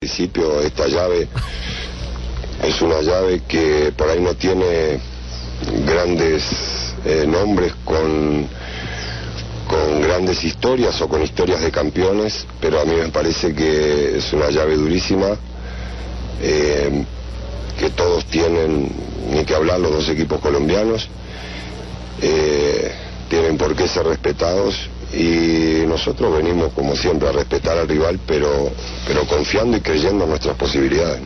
principio esta llave es una llave que por ahí no tiene grandes eh, nombres con, con grandes historias o con historias de campeones, pero a mí me parece que es una llave durísima, eh, que todos tienen, ni que hablar los dos equipos colombianos, eh, tienen por qué ser respetados y nosotros venimos como siempre a respetar al rival, pero, pero confiando y creyendo en nuestras posibilidades.